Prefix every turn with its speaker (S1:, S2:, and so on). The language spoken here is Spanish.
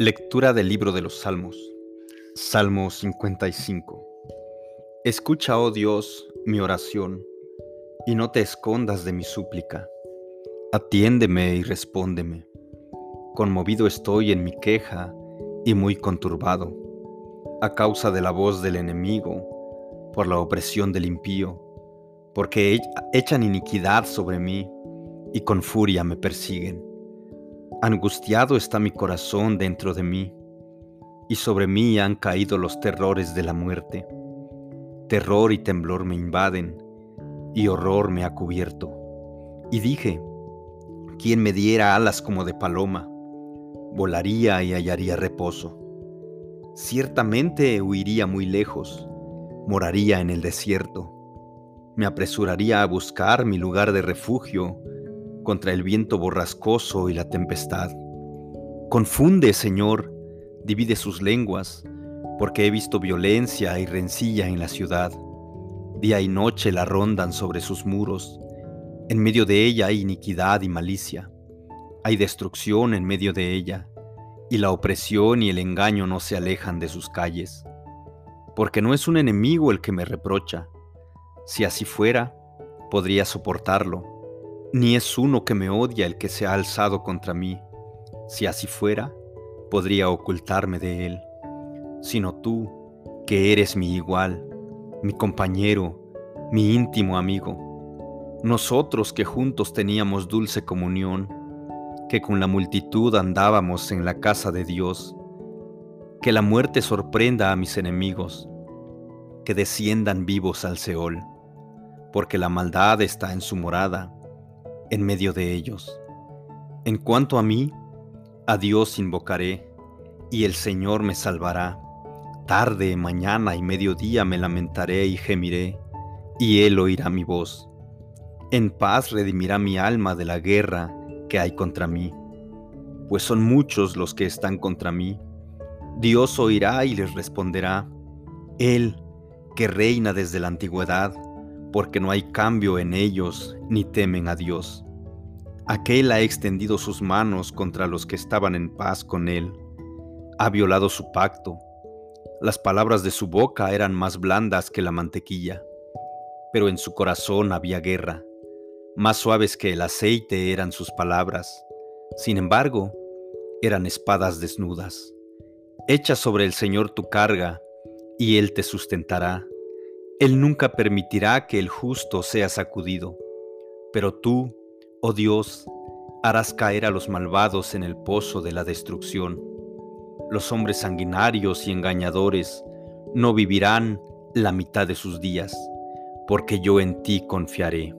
S1: Lectura del libro de los Salmos. Salmo 55. Escucha, oh Dios, mi oración, y no te escondas de mi súplica. Atiéndeme y respóndeme. Conmovido estoy en mi queja y muy conturbado, a causa de la voz del enemigo, por la opresión del impío, porque echan iniquidad sobre mí y con furia me persiguen. Angustiado está mi corazón dentro de mí, y sobre mí han caído los terrores de la muerte. Terror y temblor me invaden, y horror me ha cubierto. Y dije, ¿quién me diera alas como de paloma? Volaría y hallaría reposo. Ciertamente huiría muy lejos, moraría en el desierto. Me apresuraría a buscar mi lugar de refugio contra el viento borrascoso y la tempestad. Confunde, Señor, divide sus lenguas, porque he visto violencia y rencilla en la ciudad. Día y noche la rondan sobre sus muros. En medio de ella hay iniquidad y malicia. Hay destrucción en medio de ella, y la opresión y el engaño no se alejan de sus calles. Porque no es un enemigo el que me reprocha. Si así fuera, podría soportarlo ni es uno que me odia el que se ha alzado contra mí. Si así fuera, podría ocultarme de él, sino tú, que eres mi igual, mi compañero, mi íntimo amigo. Nosotros que juntos teníamos dulce comunión, que con la multitud andábamos en la casa de Dios, que la muerte sorprenda a mis enemigos, que desciendan vivos al Seol, porque la maldad está en su morada en medio de ellos. En cuanto a mí, a Dios invocaré, y el Señor me salvará. Tarde, mañana y mediodía me lamentaré y gemiré, y Él oirá mi voz. En paz redimirá mi alma de la guerra que hay contra mí, pues son muchos los que están contra mí. Dios oirá y les responderá, Él, que reina desde la antigüedad, porque no hay cambio en ellos ni temen a Dios. Aquel ha extendido sus manos contra los que estaban en paz con él, ha violado su pacto. Las palabras de su boca eran más blandas que la mantequilla, pero en su corazón había guerra. Más suaves que el aceite eran sus palabras. Sin embargo, eran espadas desnudas. Echa sobre el Señor tu carga, y Él te sustentará él nunca permitirá que el justo sea sacudido, pero tú, oh Dios, harás caer a los malvados en el pozo de la destrucción. Los hombres sanguinarios y engañadores no vivirán la mitad de sus días, porque yo en ti confiaré.